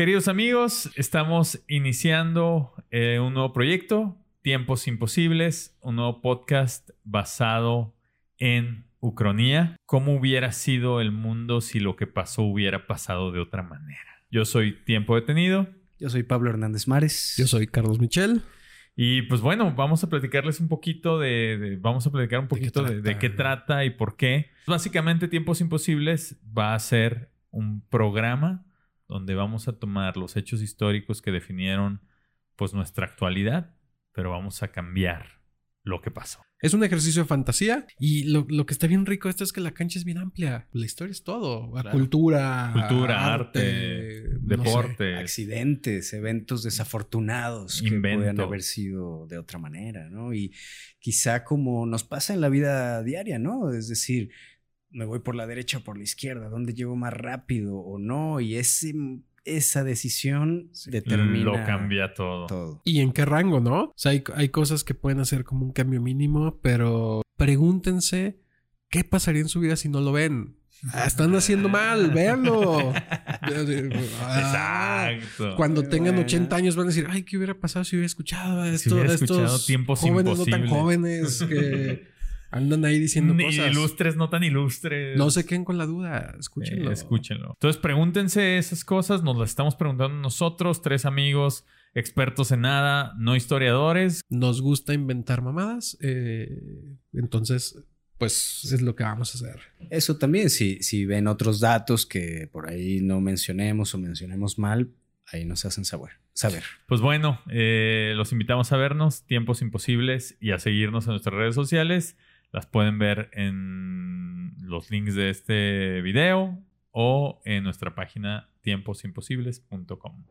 Queridos amigos, estamos iniciando eh, un nuevo proyecto, Tiempos Imposibles, un nuevo podcast basado en Ucronía. ¿Cómo hubiera sido el mundo si lo que pasó hubiera pasado de otra manera? Yo soy Tiempo Detenido. Yo soy Pablo Hernández Mares. Yo soy Carlos Michel. Y pues bueno, vamos a platicarles un poquito de, de- vamos a platicar un poquito de, de qué trata y por qué. Básicamente Tiempos Imposibles va a ser un programa donde vamos a tomar los hechos históricos que definieron pues nuestra actualidad, pero vamos a cambiar lo que pasó. Es un ejercicio de fantasía y lo, lo que está bien rico de esto es que la cancha es bien amplia. La historia es todo. Claro. Cultura, Cultura, arte, no sé. deporte, Accidentes, eventos desafortunados que pueden haber sido de otra manera, ¿no? Y quizá como nos pasa en la vida diaria, ¿no? Es decir, me voy por la derecha o por la izquierda, ¿dónde llego más rápido o no? Y ese, esa decisión determina Lo cambia todo. todo. ¿Y en qué rango, no? O sea, hay, hay cosas que pueden hacer como un cambio mínimo, pero pregúntense qué pasaría en su vida si no lo ven. Ah, están haciendo mal, véanlo. Ah, Exacto. Cuando tengan Bueno. 80 años van a decir, ay, ¿qué hubiera pasado si hubiera escuchado a esto, hubiera a estos tiempos jóvenes no tan imposibles? jóvenes que andan ahí diciendo Ni cosas? ilustres, no tan ilustres. No se queden con la duda, escúchenlo. Eh, escúchenlo. Entonces pregúntense esas cosas, nos las estamos preguntando nosotros, tres amigos expertos en nada, no historiadores. Nos gusta inventar mamadas, eh, entonces, pues es lo que vamos a hacer. Eso también, si, si ven otros datos que por ahí no mencionemos o mencionemos mal, ahí nos hacen saber. saber. Pues bueno, eh, los invitamos a vernos, Tiempos Imposibles, y a seguirnos en nuestras redes sociales. Las pueden ver en los links de este video o en nuestra página tiemposimposibles.com.